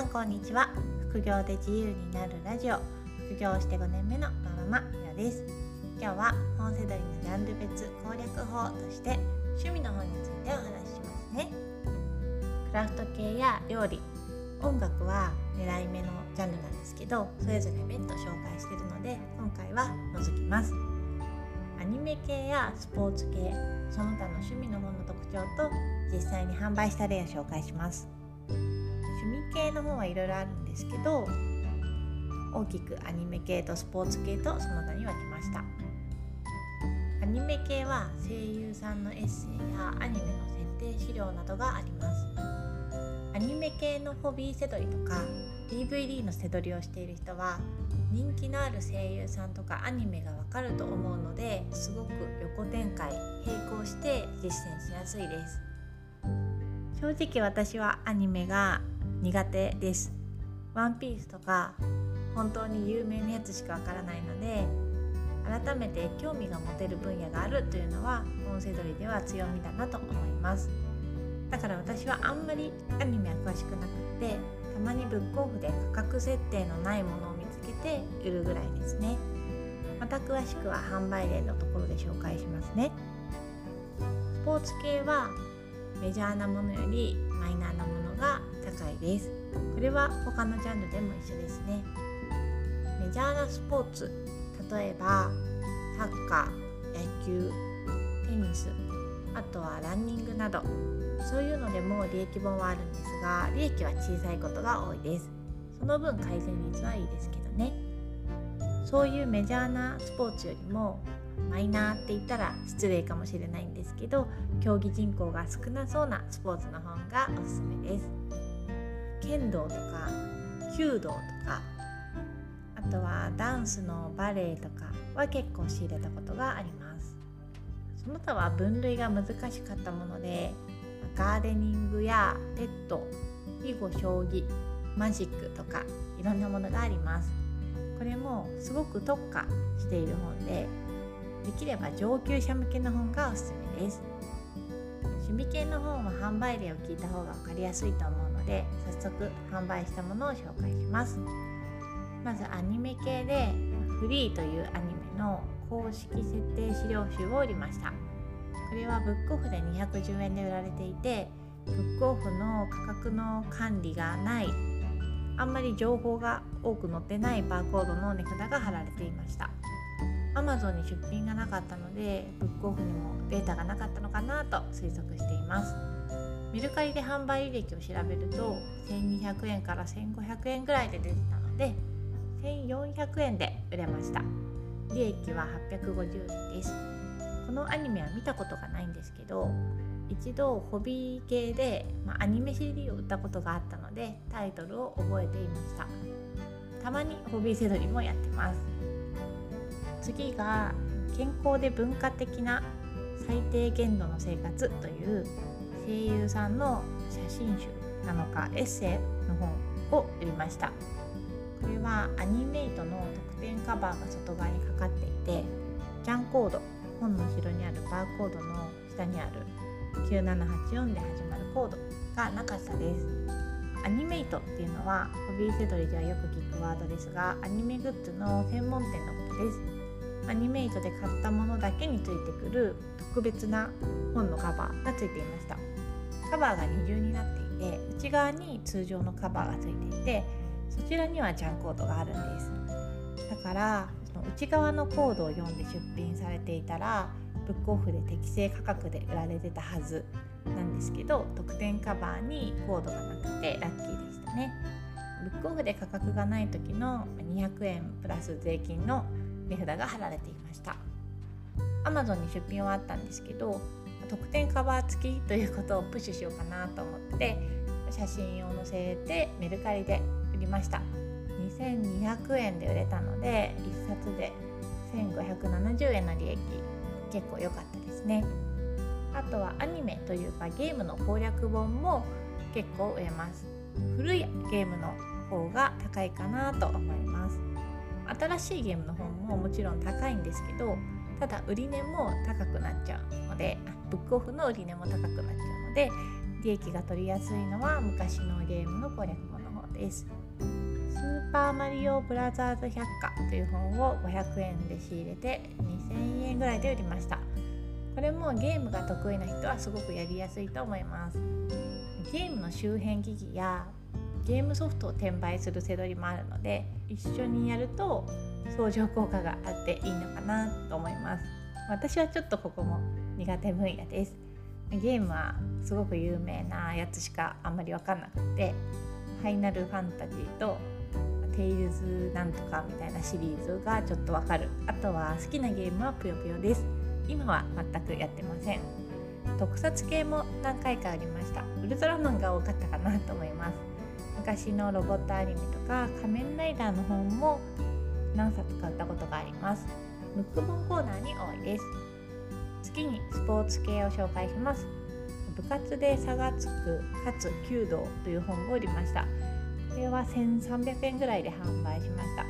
さんこんにちは。副業で自由になるラジオ。副業して5年目のマママひろです。今日は本世代のジャンル別攻略法として趣味の本についてお話ししますね。クラフト系や料理。音楽は狙い目のジャンルなんですけどそれぞれ別途紹介してるので今回は除きます。アニメ系やスポーツ系その他の趣味の本の特徴と実際に販売した例を紹介します。趣味系の本はいろいろあるんですけど大きくアニメ系とスポーツ系とその他に分けました。アニメ系は声優さんのエッセイやアニメの設定資料などがあります。アニメ系のホビー背取りとか DVD の背取りをしている人は人気のある声優さんとかアニメがわかると思うのですごく横展開並行して実践しやすいです。正直私はアニメが苦手です。ワンピースとか本当に有名なやつしかわからないので改めて興味が持てる分野があるというのは本セドリでは強みだなと思います。だから私はあんまりアニメは詳しくなくってたまにブックオフで価格設定のないものを見つけて売るぐらいですね。また詳しくは販売例のところで紹介しますね。スポーツ系はメジャーなものよりマイナーなもの高いです。これは他のジャンルでも一緒ですね。メジャーなスポーツ。例えばサッカー野球テニス。あとはランニングなど。そういうのでも利益本はあるんですが利益は小さいことが多いです。その分改善率はいいですけどね。そういうメジャーなスポーツよりもマイナーって言ったら失礼かもしれないんですけど競技人口が少なそうなスポーツの本がおすすめです。剣道とか弓道とかあとはダンスのバレエとかは結構仕入れたことがあります。その他は分類が難しかったものでガーデニングやペット囲碁将棋マジックとかいろんなものがあります。これもすごく特化している本でできれば上級者向けの本がおすすめです。趣味系の本は販売例を聞いた方が分かりやすいと思うので早速販売したものを紹介します。まずアニメ系でフリーというアニメの公式設定資料集を売りました。これはブックオフで210円で売られていてブックオフの価格の管理がないあんまり情報が多く載ってないバーコードの値札が貼られていました。Amazon に出品がなかったのでブックオフにもデータがなかったのかなと推測しています。メルカリで販売履歴を調べると1200円から1500円ぐらいで出てたので1400円で売れました。利益は850円です。このアニメは見たことがないんですけど一度ホビー系で、まあ、アニメ CD を売ったことがあったのでタイトルを覚えていました。たまにホビーセドリもやってます。次が健康で文化的な最低限度の生活という声優さんの写真集なのかエッセイの本を売りました。これはアニメイトの特典カバーが外側にかかっていてジャンコード本の後ろにあるバーコードの下にある9784で始まるコードがなかったです。アニメイトっていうのはホビーセドリではよく聞くワードですがアニメグッズの専門店のことです。アニメイトで買ったものだけについてくる特別な本のカバーがついていました。カバーが二重になっていて内側に通常のカバーがついていてそちらにはジャンコードがあるんです。だからその内側のコードを読んで出品されていたらブックオフで適正価格で売られてたはずなんですけど特典カバーにコードがなくてラッキーでしたね。ブックオフで価格がない時の200円プラス税金の値札が貼られていました。Amazon に出品はあったんですけど特典カバー付きということをプッシュしようかなと思って写真を載せてメルカリで売りました。2200円で売れたので1冊で1570円の利益結構良かったですね。あとはアニメというかゲームの攻略本も結構売れます。古いゲームの方が高いかなと思います。新しいゲームの本ももちろん高いんですけどただ売値も高くなっちゃうのでブックオフの売値も高くなっちゃうので利益が取りやすいのは昔のゲームの攻略本の方です。スーパーマリオブラザーズ百科という本を500円で仕入れて2000円ぐらいで売りました。これもゲームが得意な人はすごくやりやすいと思います。ゲームの周辺機器やゲームソフトを転売するせどりもあるので一緒にやると相乗効果があっていいのかなと思います。私はちょっとここも苦手分野です。ゲームはすごく有名なやつしかあんまり分かんなくてファイナルファンタジーとテイルズなんとかみたいなシリーズがちょっとわかる。あとは好きなゲームはぷよぷよです。今は全くやってません。特撮系も何回かありました。ウルトラマンが多かったかなと思います。昔のロボットアニメとか仮面ライダーの本も何冊買ったことがあります。ムック本コーナーに多いです。次にスポーツ系を紹介します。部活で差がつくかつ弓道という本を売りました。これは1300円ぐらいで販売しました。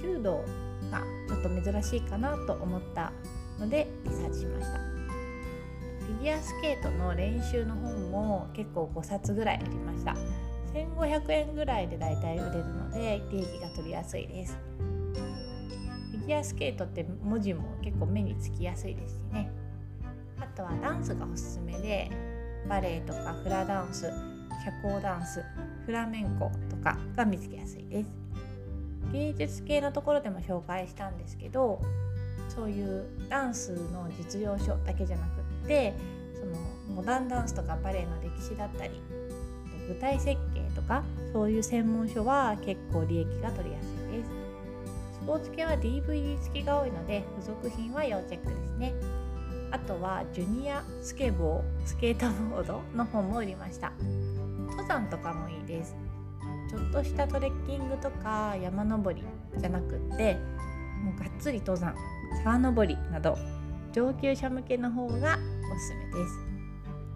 弓道がちょっと珍しいかなと思ったのでリサーチしました。フィギュアスケートの練習の本も結構5冊ぐらいありました。1500円ぐらいでだいたい売れるので利益が取りやすいです。フィギュアスケートって文字も結構目につきやすいですしね。あとはダンスがおすすめでバレエとかフラダンス社交ダンスフラメンコとかが見つけやすいです。芸術系のところでも紹介したんですけどそういうダンスの実用書だけじゃなくってそのモダンダンスとかバレエの歴史だったり具体設計とかそういう専門書は結構利益が取りやすいです。スポーツ系は DVD 付きが多いので付属品は要チェックですね。あとはジュニアスケボースケートボードの本も売りました。登山とかもいいです。ちょっとしたトレッキングとか山登りじゃなくってもうがっつり登山沢登りなど上級者向けの方がおすすめで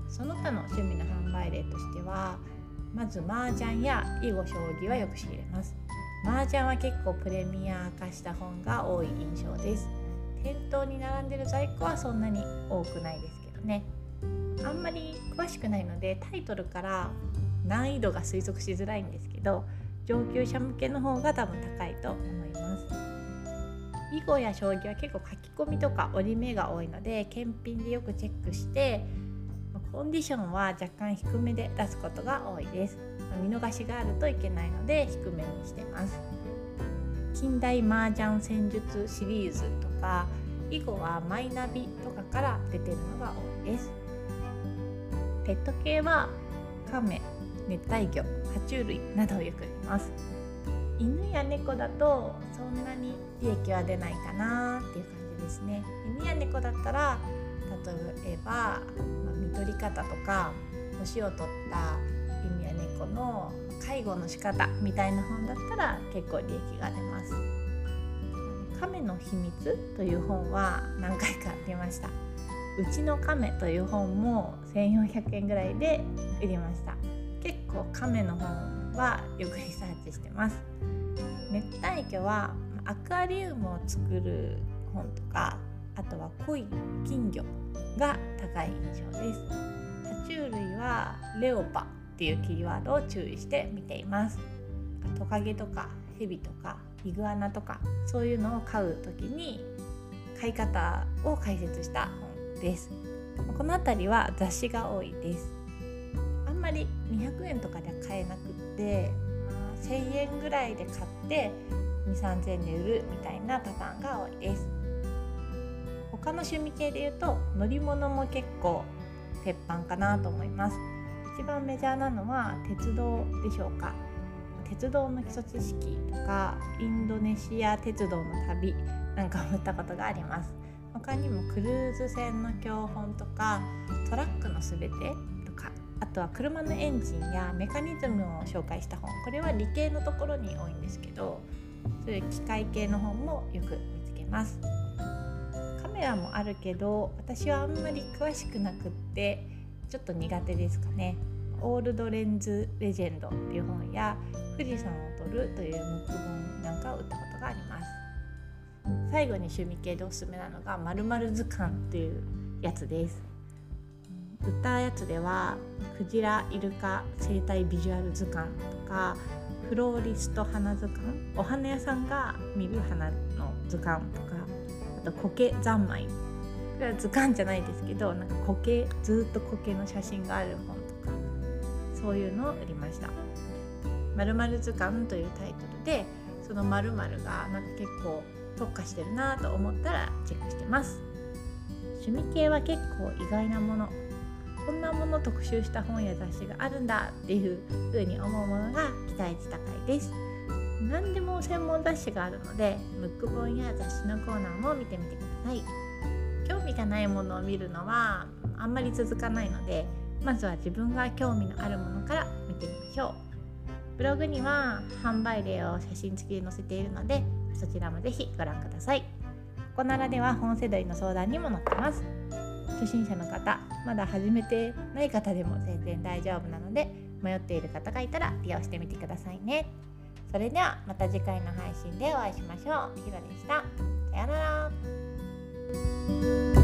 す。その他の趣味の販売例としてはまず麻雀や囲碁将棋はよく仕入れます。麻雀は結構プレミア化した本が多い印象です。店頭に並んでる在庫はそんなに多くないですけどね。あんまり詳しくないのでタイトルから難易度が推測しづらいんですけど上級者向けの方が多分高いと思います。囲碁や将棋は結構書き込みとか折り目が多いので検品でよくチェックしてコンディションは若干低めで出すことが多いです。見逃しがあるといけないので低めにしてます。近代麻雀戦術シリーズとか囲碁はマイナビとかから出てるのが多いです。ペット系はカメ熱帯魚爬虫類などをよく見ます。犬や猫だとそんなに利益は出ないかなっていう感じですね。犬や猫だったら例えば、まあ、見取り方とか年を取った犬や猫の介護の仕方みたいな本だったら結構利益が出ます。亀の秘密という本は何回か見ました。うちの亀という本も1400円ぐらいで売りました。結構亀の本はよくリサーチしてます。熱帯魚はアクアリウムを作る本とかあとは濃い金魚が高い印象です。爬虫類はレオパっていうキーワードを注意して見ています。トカゲとかヘビとかイグアナとかそういうのを飼う時に飼い方を解説した本です。この辺りは雑誌が多いです。あんまり200円とかでは買えなくって、あ、1000円ぐらいで買って2,3000円で売るみたいなパターンが多いです。他の趣味系で言うと乗り物も結構鉄板かなと思います。一番メジャーなのは鉄道でしょうか。鉄道の基礎知識とかインドネシア鉄道の旅なんかもったことがあります。他にもクルーズ船の教本とかトラックのすべてとかあとは車のエンジンやメカニズムを紹介した本。これは理系のところに多いんですけどそういう機械系の本もよく見つけます。カメラもあるけど私はあんまり詳しくなくってちょっと苦手ですかね。オールドレンズレジェンドっていう本や富士山を撮るというムック本なんかを売ったことがあります。最後に趣味系でおすすめなのがまるまる図鑑っていうやつです。売ったやつではクジライルカ生態ビジュアル図鑑とかフローリスト花図鑑お花屋さんが見る花の図鑑とかと苔三昧。これは図鑑じゃないですけどなんか苔ずっと苔の写真がある本とかそういうのを売りました「まる図鑑」というタイトルでその〇〇がなんか結構特化してるなと思ったらチェックしてます。趣味系は結構意外なもの。こんなもの特集した本や雑誌があるんだっていう風に思うものが期待値高いです。何でも専門雑誌があるのでムック本や雑誌のコーナーも見てみてください。興味がないものを見るのはあんまり続かないのでまずは自分が興味のあるものから見てみましょう。ブログには販売例を写真付きで載せているのでそちらもぜひご覧ください。ここならでは本世代の相談にも載ってます。初心者の方まだ始めてない方でも全然大丈夫なので迷っている方がいたら利用してみてくださいね。それではまた次回の配信でお会いしましょう。ひろでした。さようなら。